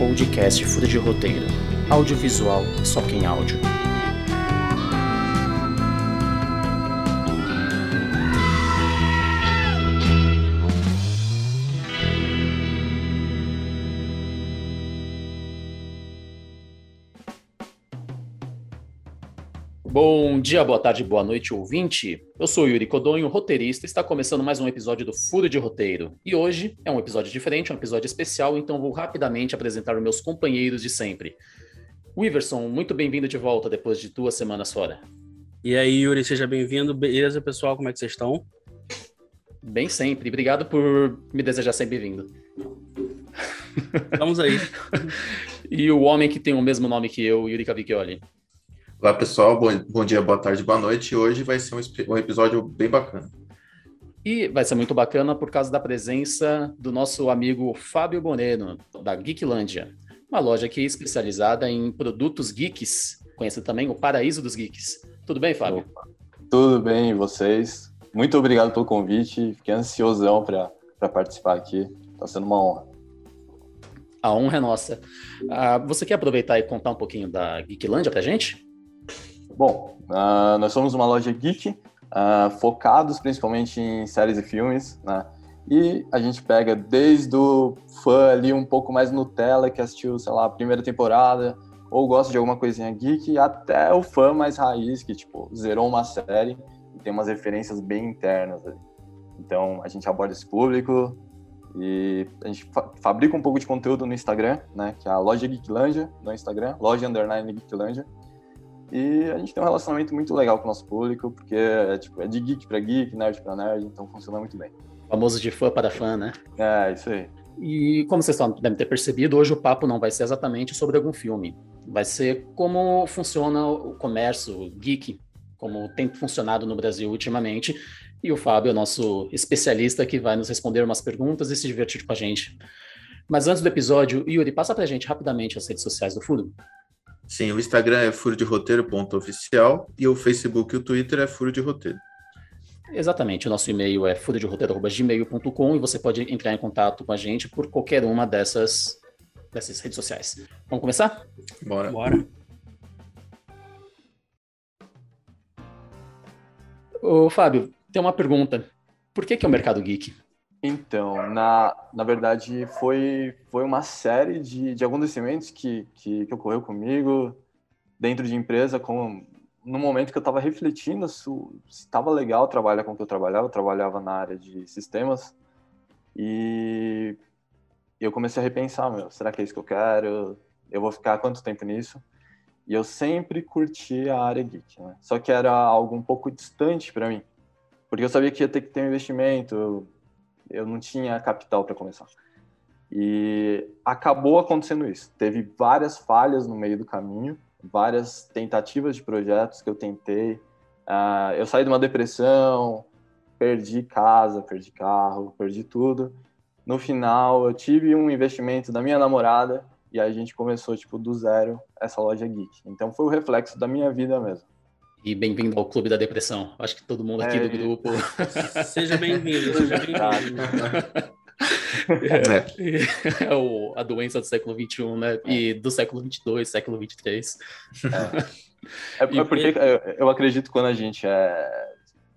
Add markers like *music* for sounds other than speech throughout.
podcast Fura de Roteiro. Audiovisual, só quem áudio. Bom dia, boa tarde, boa noite, ouvinte. Eu sou Yuri Codonho, roteirista, está começando mais um episódio do Furo de Roteiro. E hoje é um episódio diferente, um episódio especial, então vou rapidamente apresentar os meus companheiros de sempre. Wiverson, muito bem-vindo de volta depois de duas semanas fora. E aí, Yuri, seja bem-vindo. Beleza, pessoal? Como é que vocês estão? Bem sempre. Obrigado por me desejar ser bem-vindo. Vamos aí. *laughs* e o homem que tem o mesmo nome que eu, Yuri Cavicchioli. Olá, pessoal. Bom, bom dia, boa tarde, boa noite. E hoje vai ser um, um, episódio bem bacana. E vai ser muito bacana por causa da presença do nosso amigo Fábio Boneno, da Geeklândia, uma loja aqui especializada em produtos geeks, conhecido também o Paraíso dos Geeks. Tudo bem, Fábio? Opa. Tudo bem, e vocês? Muito obrigado pelo convite. Fiquei ansiosão para participar aqui. Está sendo uma honra. A honra é nossa. Uh, você quer aproveitar e contar um pouquinho da Geeklândia para gente? Bom, uh, nós somos uma loja geek, uh, focados principalmente em séries e filmes, né? E a gente pega desde o fã ali um pouco mais Nutella, que assistiu, sei lá, a primeira temporada, ou gosta de alguma coisinha geek, até o fã mais raiz, que, tipo, zerou uma série e tem umas referências bem internas ali. Então, a gente aborda esse público e a gente fa fabrica um pouco de conteúdo no Instagram, né? Que é a Loja Geeklândia no Instagram, Loja Underline Geeklândia. E a gente tem um relacionamento muito legal com o nosso público, porque é, tipo, é de geek para geek, nerd para nerd, então funciona muito bem. Famoso de fã para fã, né? É, isso aí. E como vocês devem ter percebido, hoje o papo não vai ser exatamente sobre algum filme. Vai ser como funciona o comércio geek, como tem funcionado no Brasil ultimamente. E o Fábio é nosso especialista que vai nos responder umas perguntas e se divertir com a gente. Mas antes do episódio, Yuri, passa pra gente rapidamente as redes sociais do Furo. Sim, o Instagram é furo de roteiro.oficial e o Facebook e o Twitter é furo de roteiro. Exatamente, o nosso e-mail é furoderoteiro.gmail.com e você pode entrar em contato com a gente por qualquer uma dessas, dessas redes sociais. Vamos começar? Bora. Bora. Ô, Fábio, tem uma pergunta. Por que, que é o mercado geek? Então, na, na verdade, foi, foi uma série de, de acontecimentos que, que, que ocorreu comigo dentro de empresa, com, no momento que eu estava refletindo se estava legal trabalhar com o que eu trabalhava, eu trabalhava na área de sistemas, e eu comecei a repensar, meu, será que é isso que eu quero? Eu vou ficar quanto tempo nisso? E eu sempre curti a área geek, né? Só que era algo um pouco distante para mim, porque eu sabia que ia ter que ter um investimento, eu não tinha capital para começar. E acabou acontecendo isso. Teve várias falhas no meio do caminho, várias tentativas de projetos que eu tentei. Uh, eu saí de uma depressão, perdi casa, perdi carro, perdi tudo. No final, eu tive um investimento da minha namorada e a gente começou tipo do zero essa loja geek. Então foi o reflexo da minha vida mesmo. E bem-vindo ao Clube da Depressão. Acho que todo mundo aqui é, do grupo. *laughs* Seja bem-vindo, seja *laughs* bem-vindo. É, é o, a doença do século XXI, né? E do século XXII, século XXIII. É, é, *laughs* é porque eu acredito quando a gente é,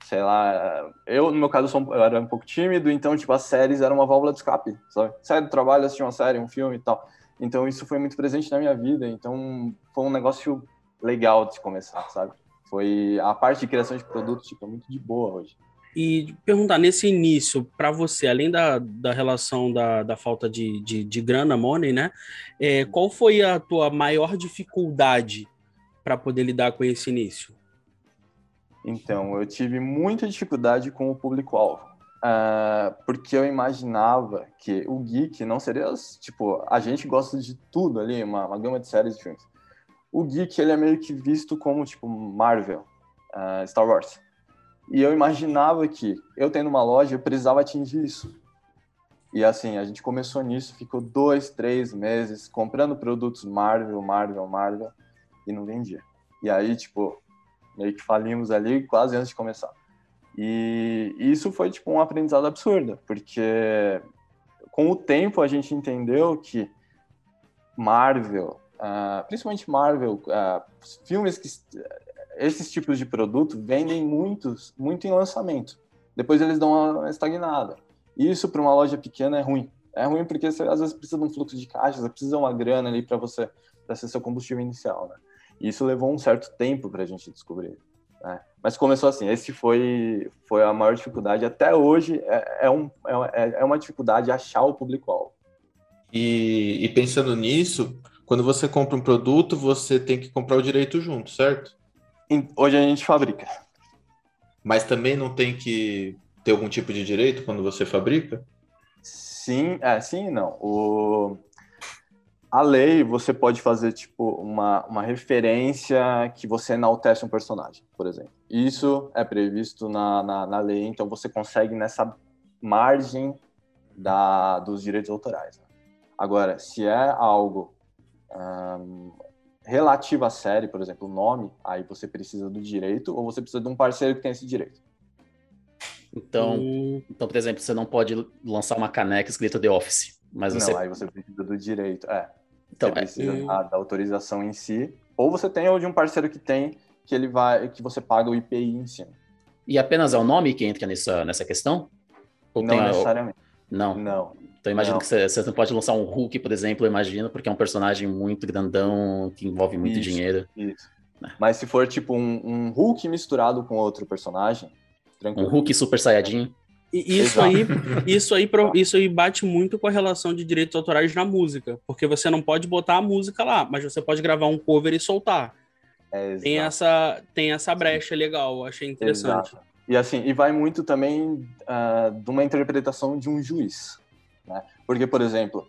sei lá, eu no meu caso sou, eu era um pouco tímido, então tipo as séries eram uma válvula de escape, sabe? Sai do trabalho, assistir uma série, um filme e tal. Então isso foi muito presente na minha vida, então foi um negócio legal de começar, sabe? Foi a parte de criação de produtos tipo, é muito de boa hoje. E perguntar, nesse início, para você, além da, da relação da, da falta de, de, de grana, money, né? É, qual foi a tua maior dificuldade para poder lidar com esse início? Então, eu tive muita dificuldade com o público-alvo. Uh, porque eu imaginava que o geek não seria, tipo, a gente gosta de tudo ali, uma, uma gama de séries de filmes o geek ele é meio que visto como tipo Marvel, uh, Star Wars. E eu imaginava que eu tendo uma loja eu precisava atingir isso. E assim, a gente começou nisso, ficou dois, três meses comprando produtos Marvel, Marvel, Marvel e não vendia. E aí, tipo, meio que falimos ali quase antes de começar. E isso foi, tipo, um aprendizado absurdo, porque com o tempo a gente entendeu que Marvel, uh, principalmente Marvel, uh, filmes que esses tipos de produto vendem muitos, muito em lançamento. Depois eles dão uma estagnada. Isso para uma loja pequena é ruim. É ruim porque você às vezes precisa de um fluxo de caixa, você precisa de uma grana ali para você, para ser seu combustível inicial, né? E isso levou um certo tempo para a gente descobrir. Né? Mas começou assim, esse foi, foi a maior dificuldade. Até hoje é, é, um, é, é uma dificuldade achar o público-alvo. E, e pensando nisso, quando você compra um produto, você tem que comprar o direito junto, certo? Hoje a gente fabrica. Mas também não tem que ter algum tipo de direito quando você fabrica? Sim, é, sim e não. O... A lei, você pode fazer, tipo, uma, uma referência que você enaltece um personagem, por exemplo. Isso é previsto na, na, na lei, então você consegue nessa margem da, dos direitos autorais. Né? Agora, se é algo um, relativo à série, por exemplo, o nome, aí você precisa do direito ou você precisa de um parceiro que tem esse direito. Então, hum. então, por exemplo, você não pode lançar uma caneca escrita The Office, mas você... Não, aí você precisa do direito, é. Então, você precisa é... da, da, autorização em si, ou você tem ou de um parceiro que tem, que ele vai, que você paga o IPI em cima. E apenas é o nome que entra nessa, nessa questão? Ou não necessariamente. Não. Não. Então imagino não. que você, você, não pode lançar um Hulk, por exemplo, imagino, porque é um personagem muito grandão, que envolve muito isso, dinheiro. Isso. É. Mas se for tipo um, um, Hulk misturado com outro personagem, tranquilo. Um Hulk Super Saiyajin. Isso aí, *laughs* isso aí, isso aí bate muito com a relação de direitos autorais na música, porque você não pode botar a música lá, mas você pode gravar um cover e soltar. É, tem essa, tem essa brecha legal, achei interessante. Exato. E assim, e vai muito também uh, de uma interpretação de um juiz. Né? Porque, por exemplo,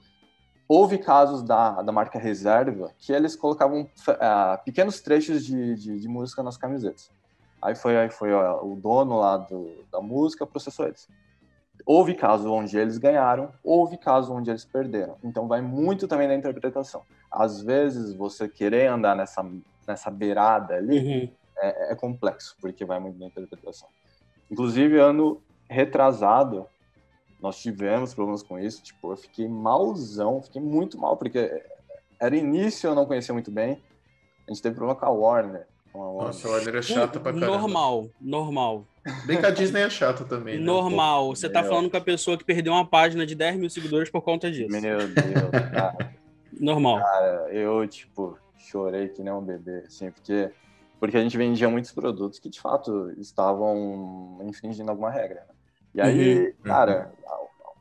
houve casos da, da marca Reserva que eles colocavam uh, pequenos trechos de, de, de, música nas camisetas. Aí foi, aí foi ó, o dono lá do, da música processou eles. Houve casos onde eles ganharam, houve casos onde eles perderam. Então vai muito também da interpretação. Às vezes você querer andar nessa, nessa beirada ali uhum. é, é complexo, porque vai muito da interpretação. Inclusive, ano retrasado, nós tivemos problemas com isso. Tipo, eu fiquei malzão, fiquei muito mal, porque era início, eu não conhecia muito bem. A gente teve problema com a Warner. Com a Warner. Nossa, a Warner é chata pra caramba. Normal, normal. Bem que a Disney é chata também. Né? Normal. Você tá falando com a pessoa que perdeu uma página de 10 mil seguidores por conta disso. Meu Deus, cara. normal. Cara, eu, tipo, chorei que nem um bebê, assim, porque porque a gente vendia muitos produtos que de fato estavam infringindo alguma regra. Né? E aí, uhum. cara,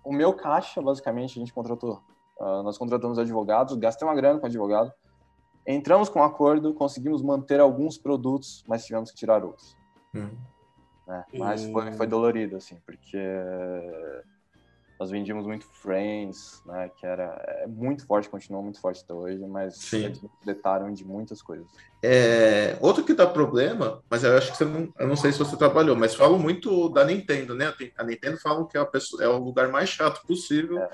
o meu caixa, basicamente, a gente contratou. Uh, nós contratamos advogados, gastei uma grana com advogado, entramos com um acordo, conseguimos manter alguns produtos, mas tivemos que tirar outros. Uhum. É, mas foi, foi dolorido, assim, porque nós vendíamos muito Friends, né, que era é muito forte, continua muito forte até hoje, mas Sim. eles de muitas coisas. É, outro que dá problema, mas eu acho que você não, eu não sei se você trabalhou, mas falam muito da Nintendo, né? A Nintendo falam que é, pessoa, é o lugar mais chato possível, é,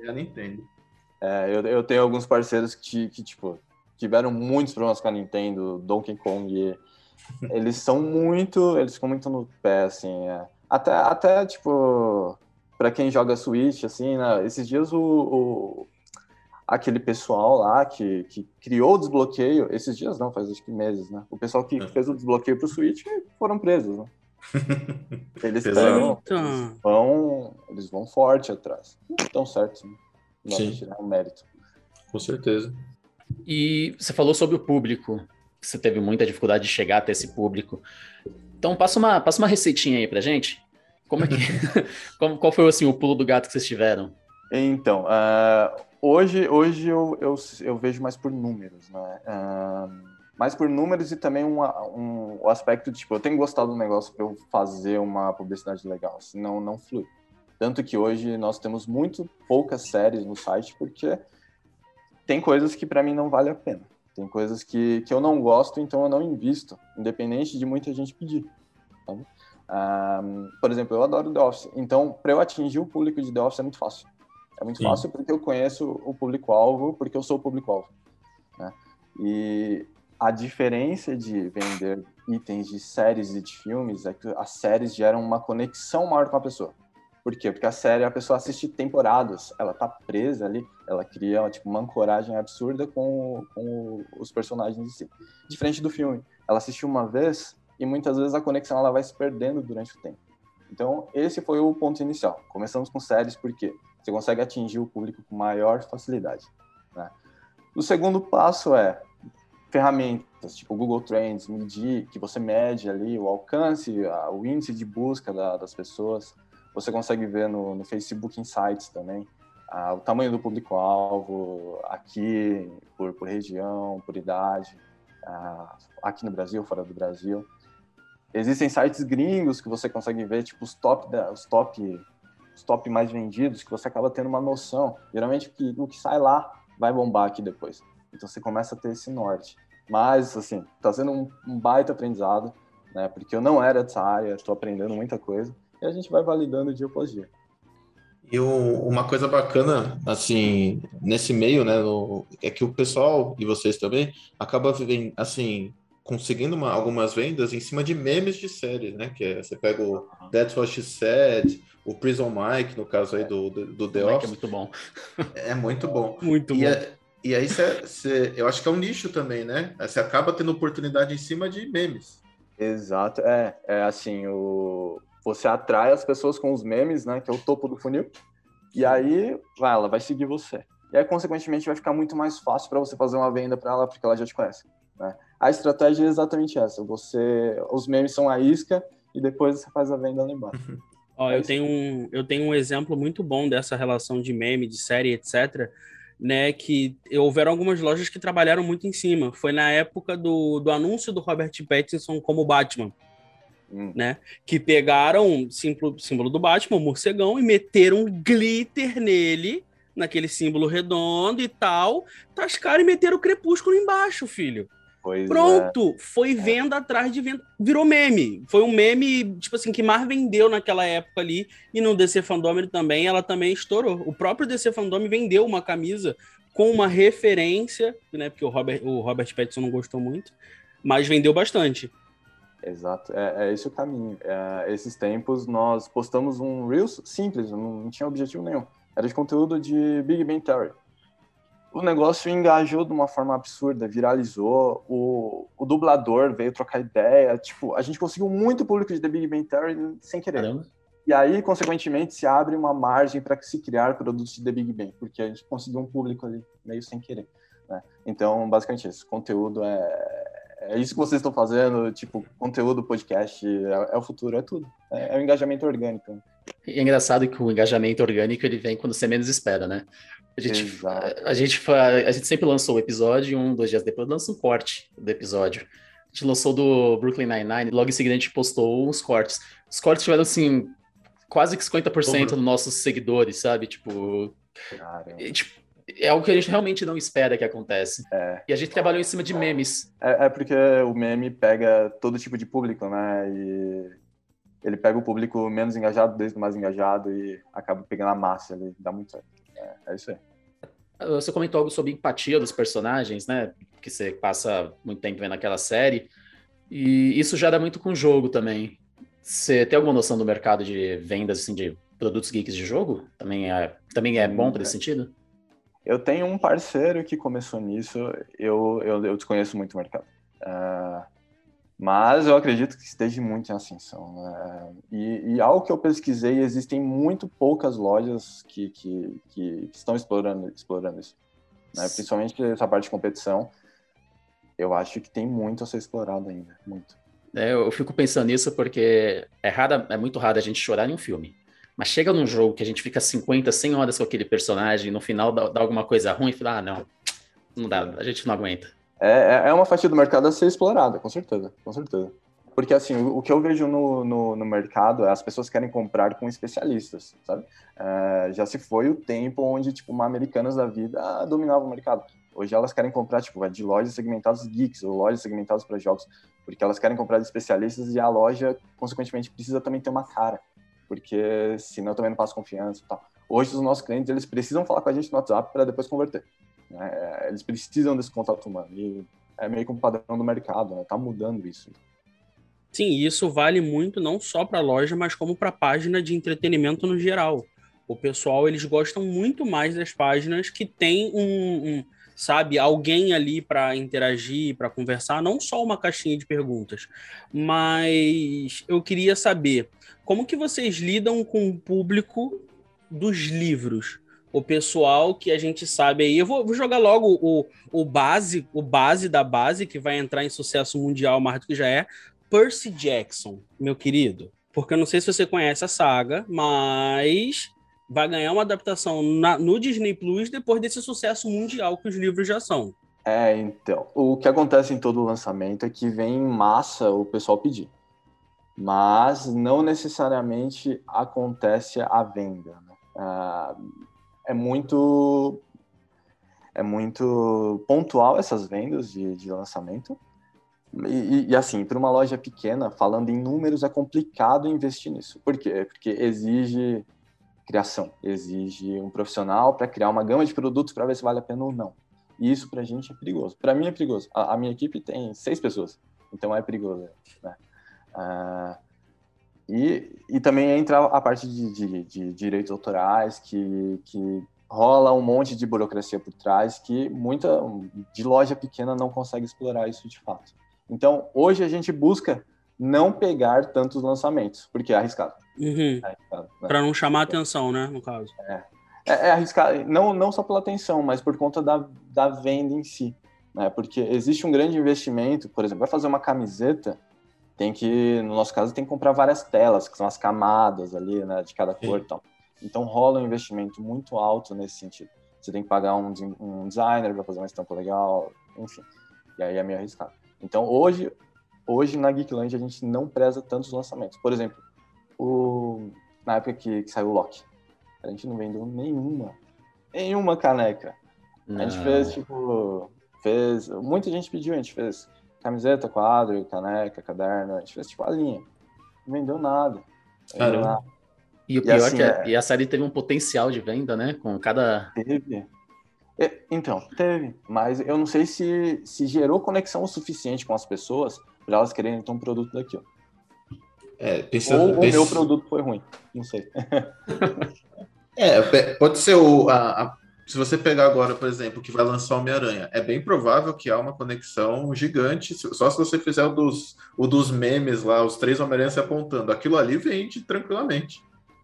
é a Nintendo. É, eu, eu tenho alguns parceiros que, que, tipo, tiveram muitos problemas com a Nintendo, Donkey Kong, eles são muito, eles ficam muito no pé, assim, é. até, até, tipo para quem joga Switch, assim, né? Esses dias o, o, aquele pessoal lá que, que criou o desbloqueio, esses dias não, faz acho que meses, né? O pessoal que é. fez o desbloqueio pro Switch foram presos, né? *laughs* Eles pegam, eles vão, eles vão forte atrás. Estão certos, né? Não Sim. tirar um mérito. Com certeza. E você falou sobre o público, você teve muita dificuldade de chegar até esse público. Então passa uma, passa uma receitinha aí pra gente. Como é que. *laughs* *laughs* Qual foi assim, o pulo do gato que vocês tiveram? Então, uh, hoje, hoje eu, eu, eu, vejo mais por números, né? Uh, mais por números e também um, um, o aspecto de, tipo, eu tenho gostado do negócio para eu fazer uma publicidade legal, senão não flui. Tanto que hoje nós temos muito poucas séries no site, porque tem coisas que para mim não vale a pena. Tem coisas que, que eu não gosto, então eu não invisto, independente de muita gente pedir. Sabe? Um, por exemplo, eu adoro The Office, então para eu atingir o público de The Office é muito fácil. É muito Sim. fácil porque eu conheço o público-alvo, porque eu sou o público-alvo. Né? E a diferença de vender itens de séries e de filmes é que as séries geram uma conexão maior com a pessoa. Por quê? Porque a série a pessoa assiste temporadas, ela tá presa ali, ela cria tipo, uma ancoragem absurda com, com os personagens em si. Diferente do filme, ela assistiu uma vez e muitas vezes a conexão ela vai se perdendo durante o tempo. Então, esse foi o ponto inicial. Começamos com séries porque você consegue atingir o público com maior facilidade. Né? O segundo passo é ferramentas, tipo Google Trends, medir, que você mede ali o alcance, o índice de busca da, das pessoas. Você consegue ver no, no Facebook Insights também o tamanho do público-alvo aqui, por, por, região, por idade, aqui no Brasil, fora do Brasil. Existem sites gringos que você consegue ver, tipo, os top, os top, os top mais vendidos, que você acaba tendo uma noção. Geralmente, que, o que sai lá vai bombar aqui depois. Então, você começa a ter esse norte. Mas, assim, está sendo um, um baita aprendizado, né? Porque eu não era dessa área, estou aprendendo muita coisa e a gente vai validando dia após dia. E uma coisa bacana, assim, nesse meio, né, é que o pessoal, e vocês também, acaba, assim, conseguindo uma, algumas vendas em cima de memes de séries, né, que é, você pega o That's What She Said, o Prison Mike, no caso aí do, do, do The Office. é muito bom. É muito bom. *laughs* Muito e bom. É, e aí você, você, eu acho que é um nicho também, né? Você acaba tendo oportunidade em cima de memes. Exato, é, é assim, o, você atrai as pessoas com os memes, né, que é o topo do funil, e aí vai, ela vai seguir você. E aí, consequentemente, vai ficar muito mais fácil para você fazer uma venda para ela, porque ela já te conhece. Né? A estratégia é exatamente essa: você, os memes são a isca e depois você faz a venda lá embaixo. Ó, eu, tenho um, eu tenho um exemplo muito bom dessa relação de meme, de série, etc. Né, que houveram algumas lojas que trabalharam muito em cima. Foi na época do, do anúncio do Robert Pattinson como Batman. Hum. Né? Que pegaram o símbolo, símbolo do Batman, o morcegão, e meteram glitter nele, naquele símbolo redondo e tal, tascaram e meteram o crepúsculo embaixo, filho. Pois Pronto, é. foi venda atrás de venda. Virou meme. Foi um meme, tipo assim, que mais vendeu naquela época ali. E no DC Fandom também, ela também estourou. O próprio DC Fandom vendeu uma camisa com uma referência, né? Porque o Robert, o Robert Pattinson não gostou muito, mas vendeu bastante. Exato, é, é esse o caminho. É, esses tempos nós postamos um Reels simples, não, não tinha objetivo nenhum. Era de conteúdo de Big Bang Theory. O negócio engajou de uma forma absurda, viralizou. O, o dublador veio trocar ideia. Tipo, a gente conseguiu muito público de The Big Bang Theory sem querer. Caramba. E aí, consequentemente, se abre uma margem para se criar produtos de The Big Bang, porque a gente conseguiu um público ali meio sem querer. Né? Então, basicamente, esse conteúdo é, é isso que vocês estão fazendo, tipo, conteúdo, podcast, é, é o futuro, é tudo. É, é, o engajamento orgânico. E é engraçado que o engajamento orgânico ele vem quando você menos espera, né? A gente, a, gente, a gente sempre lançou o episódio e um, dois dias depois lança um corte do episódio. A gente lançou do Brooklyn Nine-Nine, logo em seguida a gente postou uns cortes. Os cortes tiveram, assim, quase que 50% dos nossos seguidores, sabe? Tipo, e, tipo, é algo que a gente realmente não espera que aconteça. É. E a gente trabalhou em cima de memes. É, é, porque o meme pega todo tipo de público, né? E ele pega o público menos engajado desde o mais engajado e acaba pegando a massa ali. Dá muito certo. É, é isso aí. Você comentou algo sobre empatia dos personagens, né? Que você passa muito tempo vendo aquela série. E isso já dá muito com o jogo também. Você tem alguma noção do mercado de vendas assim, de produtos geeks de jogo? Também é, também é bom para esse sentido? Eu tenho um parceiro que começou nisso, eu, eu, eu desconheço muito o mercado. Uh, mas eu acredito que esteja muito em ascensão. Né? E, e, algo que eu pesquisei, existem muito poucas lojas que, que, que estão explorando, explorando isso. Né? Principalmente essa parte de competição. Eu acho que tem muito a ser explorado ainda, muito. É, eu fico pensando nisso porque é, raro, é muito raro a gente chorar em um filme. Mas chega num jogo que a gente fica 50, 100 horas com aquele personagem e no final dá, dá alguma coisa ruim e fala, ah, não, não dá, a gente não aguenta. É, é, é uma fatia do mercado a ser explorada, com certeza, com certeza. Porque, assim, o, que eu vejo no, no, no, mercado é as pessoas querem comprar com especialistas, sabe? É, já se foi o tempo onde, tipo, uma Americanas da vida dominava o mercado. Hoje elas querem comprar, tipo, de lojas segmentadas geeks ou lojas segmentadas para jogos, porque elas querem comprar de especialistas e a loja, consequentemente, precisa também ter uma cara porque senão também não passo confiança e tal. Hoje, os nossos clientes, eles precisam falar com a gente no WhatsApp para depois converter. Né? Eles precisam desse contato humano. E é meio que um padrão do mercado, né? Tá mudando isso. Sim, isso vale muito não só para a loja, mas como para a página de entretenimento no geral. O pessoal, eles gostam muito mais das páginas que tem um, um sabe, alguém ali para interagir, para conversar, não só uma caixinha de perguntas. Mas eu queria saber como que vocês lidam com o público dos livros? O pessoal que a gente sabe aí. Eu vou, vou, jogar logo o, o base, o base da base, que vai entrar em sucesso mundial mais do que já é. Percy Jackson, meu querido. Porque eu não sei se você conhece a saga, mas vai ganhar uma adaptação na, no Disney Plus depois desse sucesso mundial que os livros já são. É, então. O que acontece em todo lançamento é que vem em massa o pessoal pedir. Mas não necessariamente acontece a venda. Né? Ah, é muito é muito pontual essas vendas de, de lançamento. E, e assim, para uma loja pequena, falando em números, é complicado investir nisso. Por quê? Porque exige criação, exige um profissional para criar uma gama de produtos para ver se vale a pena ou não. E isso para a gente é perigoso. Para mim é perigoso. A, a, minha equipe tem seis pessoas, então é perigoso. Né? Ah, e, e também entra a parte de, de, de direitos autorais, que, que rola um monte de burocracia por trás que muita de loja pequena não consegue explorar isso de fato. Então, hoje a gente busca não pegar tantos lançamentos, porque é arriscado. Uhum. É arriscado né? Para não chamar atenção, né, no caso. É. é, é arriscado, não, não só pela atenção, mas por conta da, da venda em si. Né? Porque existe um grande investimento, por exemplo, vai fazer uma camiseta, tem que, no nosso caso, tem que comprar várias telas, que são as camadas ali, né, de cada cor e tal. Então rola um investimento muito alto nesse sentido. Você tem que pagar um, um designer para fazer uma estampa legal, enfim. E aí é meio arriscado. Então hoje, hoje na Geekland a gente não preza tantos lançamentos. Por exemplo, o, na época que, que saiu o Loki, a gente não vendeu nenhuma, nenhuma caneca. Não. A gente fez tipo, fez, muita gente pediu, a gente fez camiseta, quadro, caneca, caderno, a gente fez tipo a linha. Não vendeu nada. Vendeu nada. E o pior e assim, é que a, é... a série teve um potencial de venda, né? Com cada. Teve. Então, teve. Mas eu não sei se, se gerou conexão o suficiente com as pessoas para elas quererem ter um produto daquilo. É, pensando, Ou o meu produto foi ruim. Não sei. *laughs* é, pode ser o, a, a se você pegar agora, por exemplo, que vai lançar Homem-Aranha, é bem provável que há uma conexão gigante, só se você fizer o dos, o dos memes lá, os três Homem-Aranha se apontando. Aquilo ali vende tranquilamente.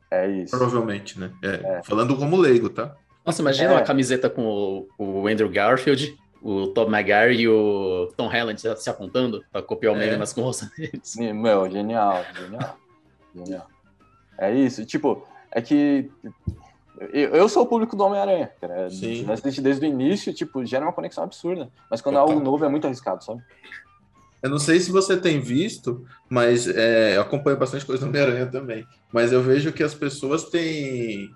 É isso. Provavelmente, né? É, é. Falando como leigo, tá? Nossa, imagina é. uma camiseta com o, o, Andrew Garfield, o Tom Maguire e o Tom Holland se apontando para copiar o meme é. nas costas deles. Meu, genial, genial. genial. É isso. Tipo, é que eu, sou o público do Homem-Aranha, cara. Sim. Desde o início, tipo, gera uma conexão absurda. Mas quando é algo novo é muito arriscado, sabe? Eu não sei se você tem visto, mas é, eu acompanho bastante coisa do Homem-Aranha também. Mas eu vejo que as pessoas têm.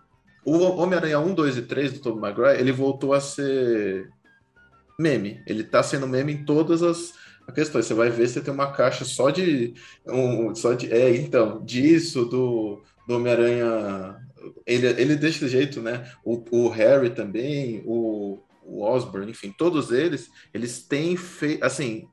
O Homem-Aranha 1, 2 e 3 do Tobey Maguire, ele voltou a ser meme. Ele tá sendo meme em todas as questões. Você vai ver, você tem uma caixa só de. Um, só de é, então, disso, do, do Homem-Aranha ele, ele desse jeito, né? O, o Harry também, o, o Osborn, enfim, todos eles, eles têm feito, assim,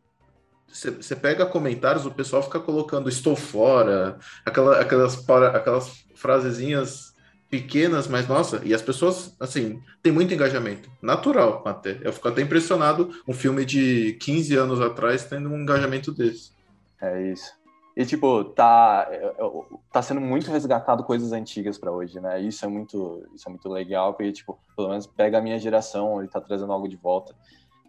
você pega comentários, o pessoal fica colocando estou fora, aquela, aquelas, aquelas frasezinhas pequenas, mas nossa, e as pessoas, assim, tem muito engajamento, natural até. Eu fico até impressionado um filme de 15 anos atrás tendo um engajamento desse. É isso. E, tipo, tá, é, é, tá sendo muito resgatado coisas antigas para hoje, né? Isso é muito, isso é muito legal, porque, tipo, pelo menos pega a minha geração, ele tá trazendo algo de volta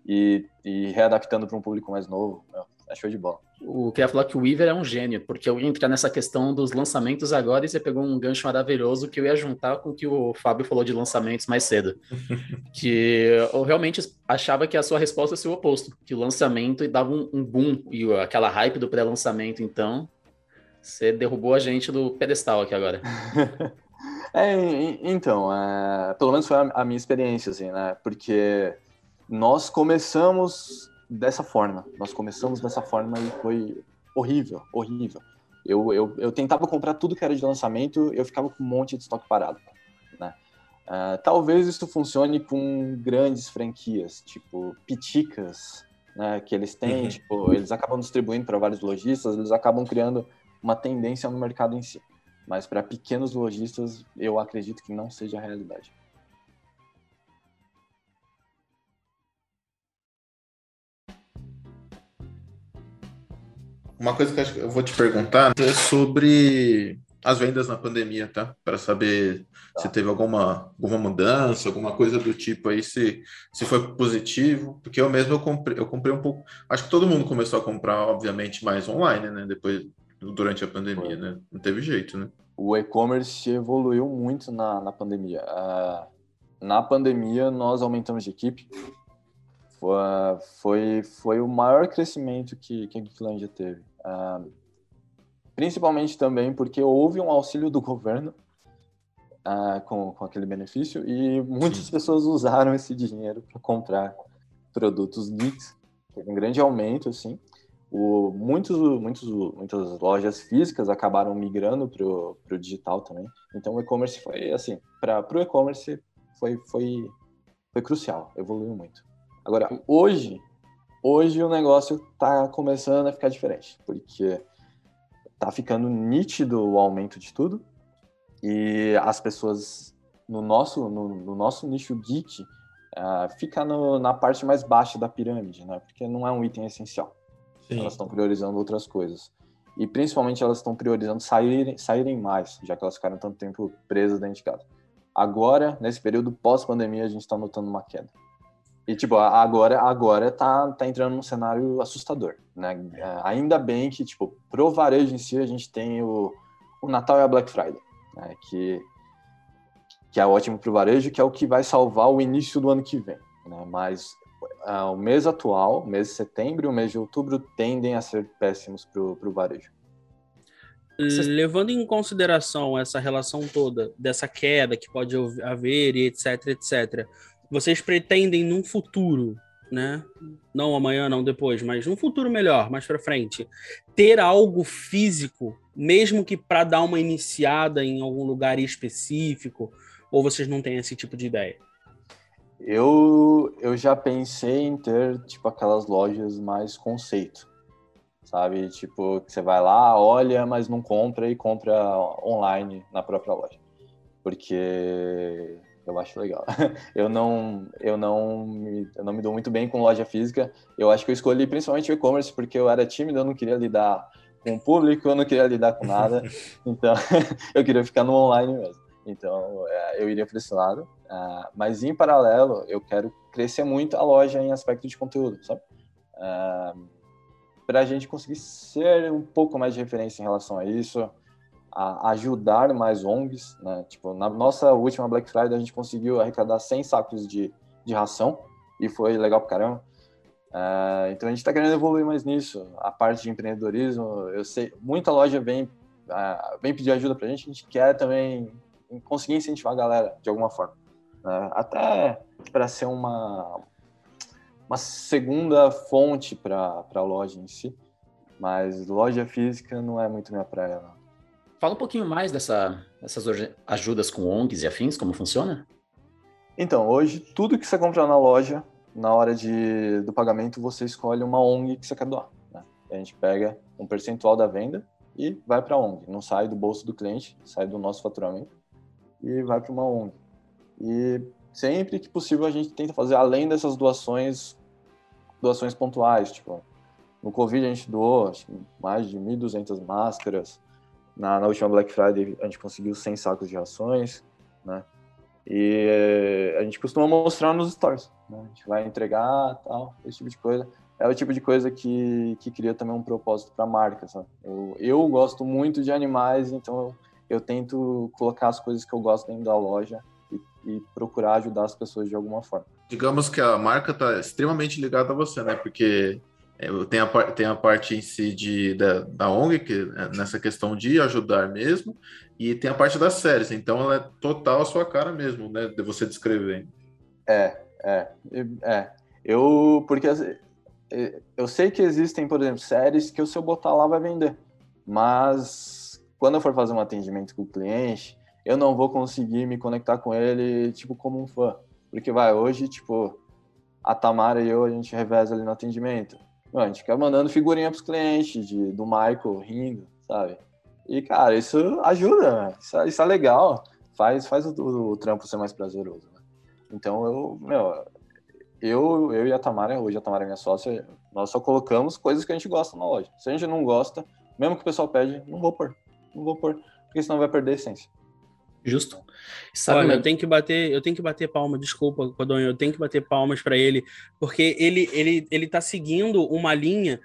e, e readaptando para um público mais novo. É show de bola. O que eu ia falar que o Weaver é um gênio, porque eu ia entrar nessa questão dos lançamentos agora e você pegou um gancho maravilhoso que eu ia juntar com o que o Fábio falou de lançamentos mais cedo. *laughs* que eu realmente achava que a sua resposta seria o oposto, que o lançamento dava um, um boom e aquela hype do pré-lançamento, então você derrubou a gente do pedestal aqui agora. *laughs* é, então, é, pelo menos foi a, a minha experiência, assim, né? Porque nós começamos dessa forma. Nós começamos dessa forma e foi horrível, horrível. Eu, eu, eu tentava comprar tudo que era de lançamento, eu ficava com um monte de estoque parado. Né? Uh, talvez isso funcione com grandes franquias, tipo Piticas, né, que eles têm, uhum. tipo, eles acabam distribuindo para vários lojistas, eles acabam criando uma tendência no mercado em si. Mas para pequenos lojistas, eu acredito que não seja a realidade. Uma coisa que eu vou te perguntar é sobre as vendas na pandemia, tá? Para saber tá. se teve alguma, alguma mudança, alguma coisa do tipo aí, se, se foi positivo, porque eu mesmo eu comprei, eu comprei um pouco. Acho que todo mundo começou a comprar, obviamente, mais online, né? Depois, durante a pandemia, né? Não teve jeito, né? O e-commerce evoluiu muito na, na pandemia. Uh, na pandemia, nós aumentamos de equipe. Foi, foi, o maior crescimento que, que a Geekland teve. Uh, principalmente também porque houve um auxílio do *laughs* governo uh, com, com aquele benefício e muitas Sim. pessoas usaram esse dinheiro para comprar produtos geeks, teve um grande aumento, assim. O, muitos, muitos, muitas lojas físicas acabaram migrando para o digital também. Então o e-commerce foi assim, para o e-commerce foi, foi, foi crucial, evoluiu muito. Agora, hoje, hoje o negócio está começando a ficar diferente, porque tá ficando nítido o aumento de tudo e as pessoas no nosso no, no nosso nicho geek uh, fica no, na parte mais baixa da pirâmide, né? Porque não é um item essencial. Sim. Elas estão priorizando outras coisas e principalmente elas estão priorizando saírem saírem mais, já que elas ficaram tanto tempo presas dentro de casa. Agora, nesse período pós-pandemia, a gente está notando uma queda. E, tipo, agora, agora tá, tá entrando num cenário assustador, né? É, ainda bem que, tipo, pro varejo em si, a gente tem o, o Natal e a Black Friday, né? Que, que é ótimo pro varejo, que é o que vai salvar o início do ano que vem, né? Mas uh, o mês atual, o mês de setembro e o mês de outubro tendem a ser péssimos pro, pro varejo. Levando em consideração essa relação toda, dessa queda que pode haver e etc, etc, vocês pretendem num futuro, né? Não amanhã, não depois, mas num futuro melhor, mais para frente, ter algo físico, mesmo que para dar uma iniciada em algum lugar específico, ou vocês não têm esse tipo de ideia? Eu, eu já pensei em ter, tipo, aquelas lojas mais conceito, sabe? Tipo, que você vai lá, olha, mas não compra e compra online na própria loja. Porque eu acho legal. *laughs* eu não, eu não, me, eu não me dou muito bem com loja física. Eu acho que eu escolhi principalmente o e-commerce porque eu era tímido, eu não queria lidar com o público, eu não queria lidar com nada. *laughs* então, *laughs* eu queria ficar no online mesmo. Então, é, eu iria para esse lado. Uh, mas, em paralelo, eu quero crescer muito a loja em aspecto de conteúdo, sabe? É, para a gente conseguir ser um pouco mais de referência em relação a isso, a ajudar mais ONGs, né? Tipo, na nossa última Black Friday a gente conseguiu arrecadar 100 sacos de, de ração e foi legal pra caramba. Uh, então a gente está querendo evoluir mais nisso. A parte de empreendedorismo, eu sei, muita loja vem, uh, vem pedir ajuda pra gente, a gente quer também conseguir incentivar a galera de alguma forma. Uh, até para ser uma, uma segunda fonte para a loja em si. Mas loja física não é muito minha praia, não. Fala um pouquinho mais dessa, dessas ajudas com ONGs e afins, como funciona? Então, hoje, tudo que você comprar na loja, na hora de, do pagamento, você escolhe uma ONG que você quer doar. Né? A gente pega um percentual da venda e vai para a ONG. Não sai do bolso do cliente, sai do nosso faturamento e vai para uma ONG. E sempre que possível a gente tenta fazer, além dessas doações, doações pontuais. Tipo, no Covid a gente doou mais de 1.200 máscaras, na, na, última Black Friday a gente conseguiu 100 sacos de rações, né? E a gente costuma mostrar nos stories, né? A gente vai entregar, tal, esse tipo de coisa. É o tipo de coisa que, que cria também um propósito para a marca, sabe? Eu, eu gosto muito de animais, então eu, eu, tento colocar as coisas que eu gosto dentro da loja e, e procurar ajudar as pessoas de alguma forma. Digamos que a marca está extremamente ligada a você, né? Porque tem a, tem a parte em si de, da, da ONG, que, é nessa questão de ajudar mesmo, e tem a parte das séries, então ela é total a sua cara mesmo, né? De você descrever. É, é, é. Eu, porque eu sei que existem, por exemplo, séries que se eu botar lá vai vender, mas quando eu for fazer um atendimento com o cliente, eu não vou conseguir me conectar com ele, tipo, como um fã. Porque vai, hoje, tipo, a Tamara e eu, a gente reveza ali no atendimento. A gente fica mandando figurinha pros clientes de, do Michael rindo, sabe? E, cara, isso ajuda, isso, é, isso é legal. Faz, faz o, o, o, trampo ser mais prazeroso, né? Então, eu, meu, eu, eu e a Tamara, hoje a Tamara é minha sócia, nós só colocamos coisas que a gente gosta na loja. Se a gente não gosta, mesmo que o pessoal pede, não vou pôr. Não vou pôr, porque senão vai perder a essência. Justo. Sabe, Olha, eu tenho que bater, eu tenho que bater palma, desculpa, Codonho, eu tenho que bater palmas para ele, porque ele, ele, ele tá seguindo uma linha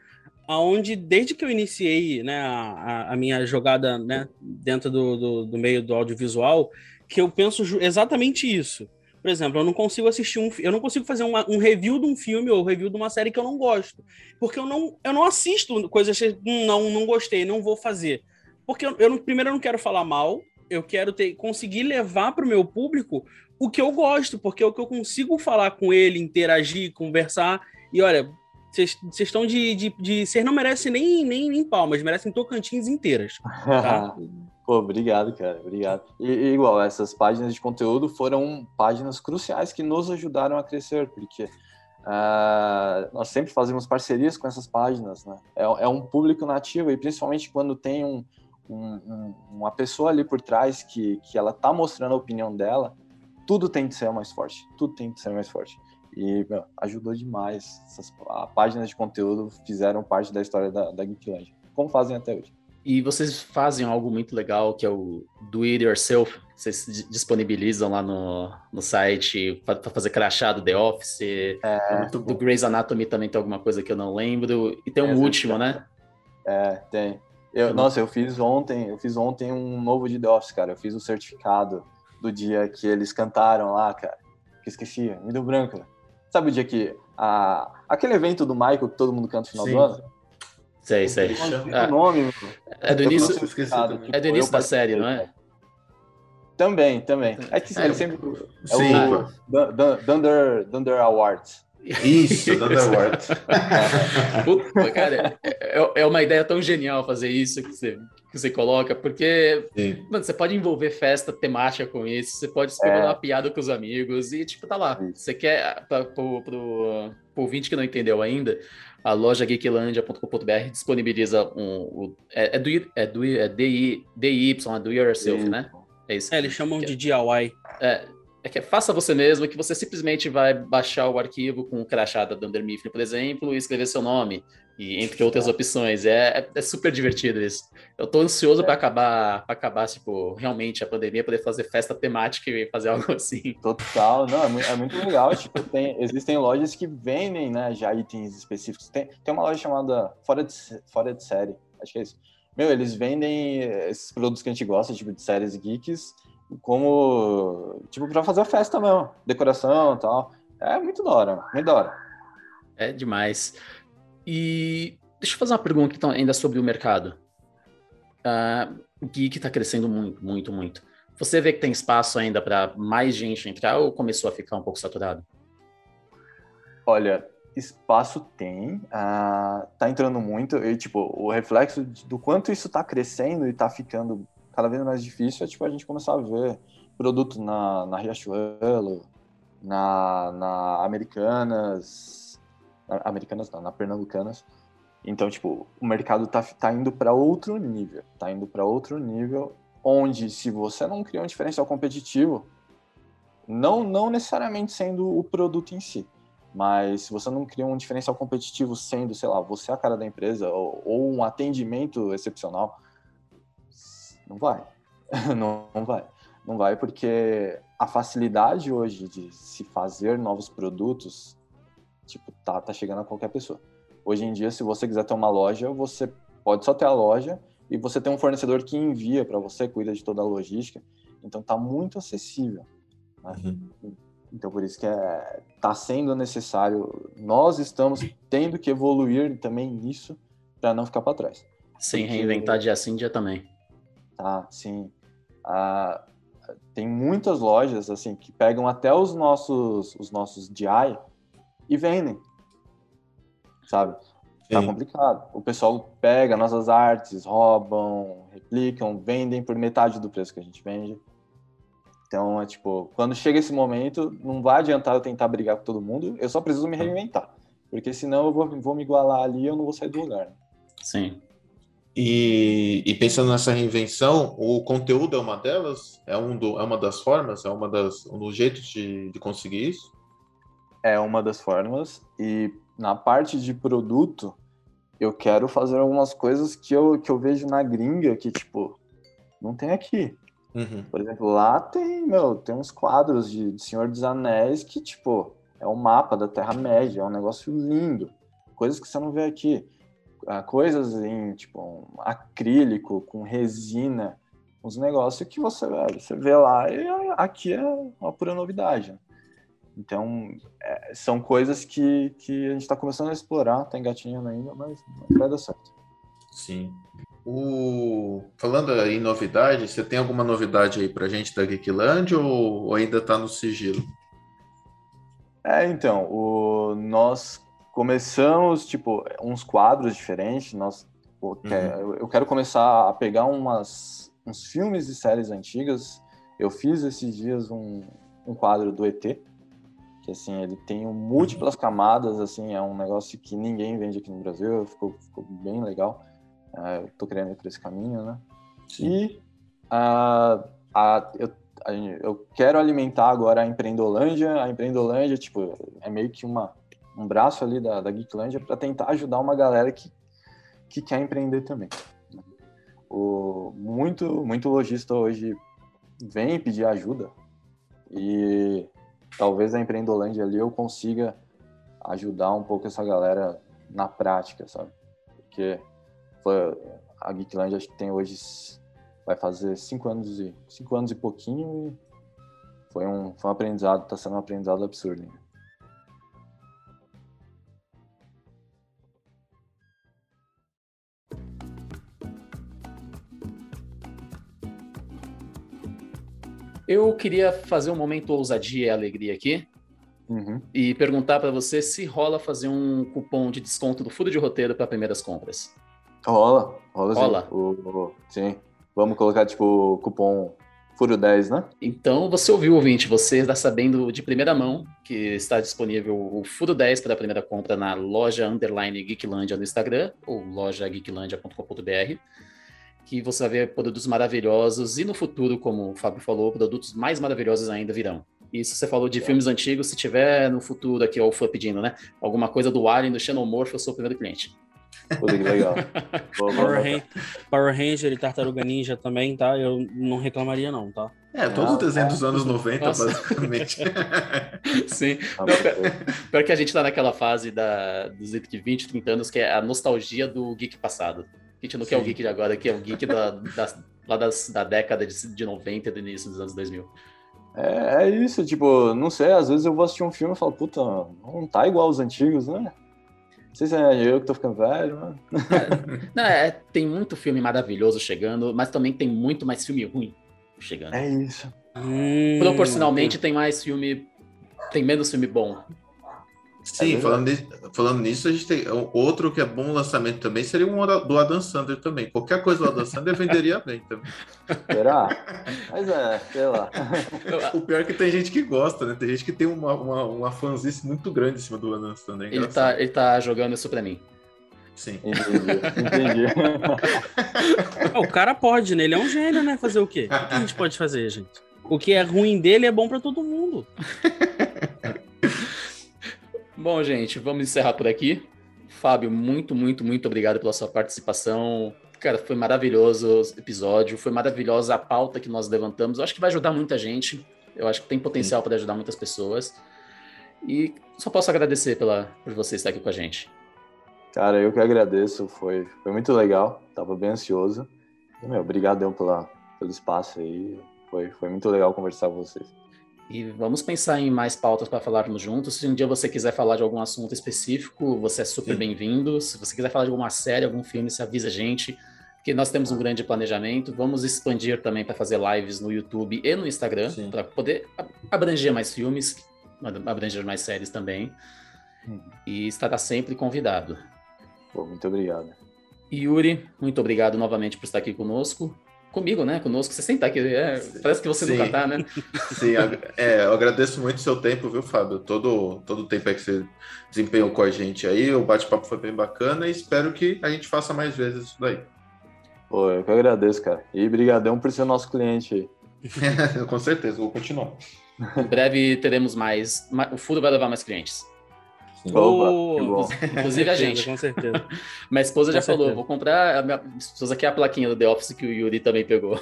aonde desde que eu iniciei né, a, a minha jogada né, dentro do, do, do, meio do audiovisual, que eu penso exatamente isso. Por exemplo, eu não consigo assistir um, eu não consigo fazer uma, um review de um filme ou review de uma série que eu não gosto, porque eu não, eu não assisto coisas que não, não gostei, não vou fazer, porque eu, eu primeiro eu não quero falar mal, eu quero ter, conseguir levar para o meu público o que eu gosto, porque é o que eu consigo falar com ele, interagir, conversar. E olha, vocês estão de, de, de. Não merecem nem, nem, nem palmas, merecem Tocantins inteiras. Tá? *laughs* Pô, obrigado, cara, obrigado. E, e, igual, essas páginas de conteúdo foram páginas cruciais que nos ajudaram a crescer, porque uh, nós sempre fazemos parcerias com essas páginas, né? É, é um público nativo e principalmente quando tem um, um, um, uma pessoa ali por trás que, que ela tá mostrando a opinião dela, tudo tem que ser mais forte, tudo tem que ser mais forte. E meu, ajudou demais. Essas páginas de conteúdo fizeram parte da história da, da Geekland, como fazem até hoje. E vocês fazem algo muito legal que é o Do It Yourself. Vocês disponibilizam lá no, no site para fazer crachá do The Office. É, do, do Grey's Anatomy também tem alguma coisa que eu não lembro. E tem um é, último, né? É, tem. Eu, nossa, eu fiz ontem, eu fiz ontem um novo de The Office, cara. Eu fiz o certificado do dia que eles cantaram lá, cara. Que esqueci, me deu branco. Sabe o dia que. A, aquele evento do Michael que todo mundo canta no final Sim. do ano? Sei, sei. É. nome, é do início, tipo, é do início da série, não é? Também, também. É que é, sempre. É Sim. o Thunder, Thunder Awards. Isso, *laughs* Thunder Awards. *laughs* Puta, cara, é, é uma ideia tão genial fazer isso que você, que você coloca, porque mano, você pode envolver festa temática com isso, você pode escrever é. uma piada com os amigos e, tipo, tá lá. Você quer, pra, pro, pro, pro ouvinte que não entendeu ainda, a loja geeklandia.com.br disponibiliza um. um é, é, do, é, do, é DI, DIY, é do yourself, né? É isso. É, eles chamam de DIY. É, é que é faça você mesmo, que você simplesmente vai baixar o arquivo com o crachá da Dunder Mifflin, por exemplo, e escrever seu nome, e entre outras opções. É, é, é super divertido isso. Eu tô ansioso é. para acabar, para acabar, tipo, realmente a pandemia, poder fazer festa temática e fazer algo *laughs* assim. Total, não, é muito, é muito legal. tipo, tem, existem lojas que vendem, né, já itens específicos. Tem, tem uma loja chamada Fora de, Fora de Série, acho que é isso. Meu, eles vendem esses produtos que a gente gosta, tipo de séries geeks, como, tipo, para fazer a festa mesmo, decoração e tal. É muito da hora, muito da hora. É demais. E deixa eu fazer uma pergunta então, ainda sobre o mercado. Uh, o geek está crescendo muito, muito, muito. Você vê que tem espaço ainda para mais gente entrar ou começou a ficar um pouco saturado? Olha, espaço tem, uh, tá entrando muito, e tipo, o reflexo do quanto isso está crescendo e está ficando cada vez mais difícil é tipo a gente começar a ver produto na, na Riachuelo, na, na Americanas, na, Americanas não, na Pernambucanas. Então, tipo, o mercado tá, tá indo para outro nível, tá indo para outro nível onde se você não criar um diferencial competitivo, não, não necessariamente sendo o produto em si, mas se você não cria um diferencial competitivo sendo, sei lá, você a cara da empresa ou, ou um atendimento excepcional, não vai. *laughs* não, não vai. Não vai porque a facilidade hoje de se fazer novos produtos, tipo, tá, tá chegando a qualquer pessoa. Hoje em dia, se você quiser ter uma loja, você pode só ter a loja e você tem um fornecedor que envia para você, cuida de toda a logística. Então tá muito acessível. Né? Uhum. Então por isso que é, tá sendo necessário. Nós estamos tendo que evoluir também nisso para não ficar para trás. Sem porque... reinventar dia sim dia também tá? Sim. Ah, tem muitas lojas assim que pegam até os nossos os nossos DI e vendem, sabe? Tá Sim. Tá complicado. O pessoal pega nossas artes, roubam, replicam, vendem por metade do preço que a gente vende. Então, é tipo, quando chega esse momento, não vai adiantar eu tentar brigar com todo mundo, eu só preciso me reinventar. Porque senão eu vou, vou me igualar ali e eu não vou sair do lugar. Né? Sim. E, e, pensando nessa reinvenção, o conteúdo é uma delas? É, um do, é uma das formas? É uma das, um dos jeitos de, de conseguir isso? É uma das formas. E na parte de produto, eu quero fazer algumas coisas que eu, que eu vejo na gringa que, tipo, não tem aqui. Uhum. Por exemplo, lá tem, meu, tem uns quadros de, de Senhor dos Anéis que, tipo, é o mapa da Terra-média, é um negócio lindo. Coisas que você não vê aqui. Coisas em, tipo, um acrílico, com resina, uns negócios que você, você vê lá e aqui é uma pura novidade. Então, é, são coisas que, que a gente está começando a explorar, está engatinhando ainda, mas vai dar certo. Sim. O... Falando em novidade, você tem alguma novidade aí pra gente da Geekland ou, ou ainda tá no sigilo? É, então, o... nós começamos, tipo, uns quadros diferentes, nós... Uhum. Eu quero começar a pegar umas, uns filmes e séries antigas. Eu fiz esses dias um, um quadro do ET, que assim, ele tem múltiplas camadas, assim, é um negócio que ninguém vende aqui no Brasil, ficou, ficou bem legal. Uh, tô querendo ir por esse caminho, né? Sim. E uh, a, eu, a, eu quero alimentar agora a Empreendolândia. A Empreendolândia, tipo, é meio que uma, um braço ali da, da Geeklândia para tentar ajudar uma galera que, que quer empreender também. O, muito, muito lojista hoje vem pedir ajuda e talvez a Empreendolândia ali eu consiga ajudar um pouco essa galera na prática, sabe? Porque foi, a Geekland acho que tem hoje vai fazer cinco anos e cinco anos e pouquinho e foi um, foi um aprendizado, está sendo um aprendizado absurdo. Eu queria fazer um momento ousadia e alegria aqui uhum. e perguntar para você se rola fazer um cupom de desconto do Furo de Roteiro para primeiras compras. Rola, rola, rola. Sim. O, o, sim. Vamos colocar, tipo, cupom Furo 10, né? Então, você ouviu, ouvinte, você está sabendo de primeira mão que está disponível o Furo 10 para a primeira compra na loja underline Geeklandia no Instagram, ou loja geeklandia.com.br, que você vai ver produtos maravilhosos e no futuro, como o Fábio falou, produtos mais maravilhosos ainda virão. E se você falou de é. filmes antigos, se tiver no futuro aqui, ó, o fã pedindo, né? Alguma coisa do Alien, do Xenomorph, eu sou o primeiro cliente. Que legal. *laughs* Power, Ranger, Power Ranger e Tartaruga Ninja também, tá? Eu não reclamaria, não, tá? É, todos os desenhos dos anos 90, Nossa. basicamente. *laughs* Sim. Não, pior que a gente tá naquela fase da, dos de 20, 30 anos, que é a nostalgia do geek passado. A gente não Sim. quer o geek de agora, que é o geek da, da, lá das, da década de, de 90 e do início dos anos 2000. É, é isso, tipo, não sei, às vezes eu vou assistir um filme e falo, puta, não tá igual os antigos, né? Não sei se é eu que tô ficando velho, mano. É, não, é, tem muito filme maravilhoso chegando, mas também tem muito mais filme ruim chegando. É isso. Hum, Proporcionalmente tem mais filme. Tem menos filme bom. Sim, é falando, de, falando nisso, a gente tem outro que é bom lançamento também seria um do Adam Sandler também. Qualquer coisa do Adam Sandler venderia bem também. *laughs* Será? Mas é, sei lá. O pior é que tem gente que gosta, né? Tem gente que tem uma, uma, uma fanzice muito grande em cima do Adam Sandler. É ele, tá, ele tá jogando isso pra mim. Sim. Entendi. Entendi. *laughs* o cara pode, né? Ele é um gênio, né? Fazer o quê? O que a gente pode fazer, gente? O que é ruim dele é bom para todo mundo. *laughs* Bom, gente, vamos encerrar por aqui. Fábio, muito, muito, muito obrigado pela sua participação. Cara, foi maravilhoso o episódio, foi maravilhosa a pauta que nós levantamos. Eu acho que vai ajudar muita gente. Eu acho que tem potencial para ajudar muitas pessoas. E só posso agradecer pela, por você estar aqui com a gente. Cara, eu que agradeço. Foi, foi muito legal. Tava bem ansioso. Meu, obrigadão pela, pelo espaço aí. Foi, foi muito legal conversar com vocês. E vamos pensar em mais pautas para falarmos juntos. Se um dia você quiser falar de algum assunto específico, você é super bem-vindo. Se você quiser falar de alguma série, algum filme, você avisa a gente, porque nós temos um grande planejamento. Vamos expandir também para fazer lives no YouTube e no Instagram, para poder abranger mais filmes, abranger mais séries também. Hum. E estará sempre convidado. Muito obrigado. Yuri, muito obrigado novamente por estar aqui conosco. Comigo, né? Conosco. Você sempre aqui. É, parece que você Sim. nunca tá, né? *laughs* Sim, é, eu agradeço muito o seu tempo, viu, Fábio? Todo, todo o tempo é que você desempenhou com a gente aí. O bate-papo foi bem bacana e espero que a gente faça mais vezes isso daí. Pô, eu que agradeço, cara. E brigadão por ser nosso cliente aí. *laughs* com certeza, vou continuar. Em breve teremos mais. O Furo vai levar mais clientes. Opa, *laughs* inclusive a gente. Com certeza. *laughs* Minha esposa com já certeza. falou: vou comprar. A minha esposa quer a plaquinha do The Office que o Yuri também pegou.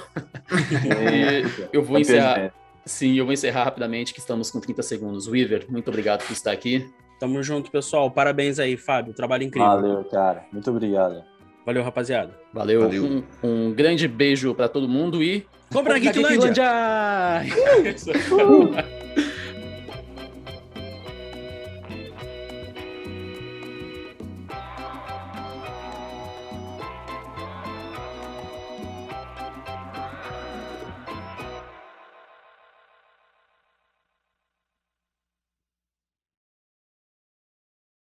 *laughs* eu vou encerrar. Sim, eu vou encerrar rapidamente, que estamos com 30 segundos. Weaver, muito obrigado por estar aqui. Tamo junto, pessoal. Parabéns aí, Fábio. Trabalho incrível. Valeu, cara. Muito obrigado. Valeu, rapaziada. Valeu. Valeu. Um, um grande beijo para todo mundo e. Compra na Geeklândia! Geeklândia! Uh!